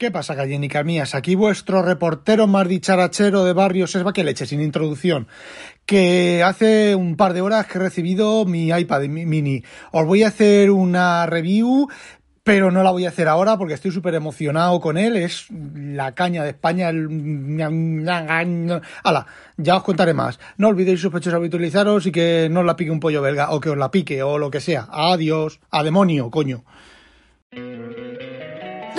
¿Qué pasa, gallénicas mías? Aquí vuestro reportero más dicharachero de barrios es que leche, sin introducción. Que hace un par de horas que he recibido mi iPad mini. Os voy a hacer una review, pero no la voy a hacer ahora porque estoy súper emocionado con él. Es la caña de España. El... Ya os contaré más. No olvidéis sospechosos habitualizaros y que no os la pique un pollo belga o que os la pique o lo que sea. Adiós. A demonio, coño.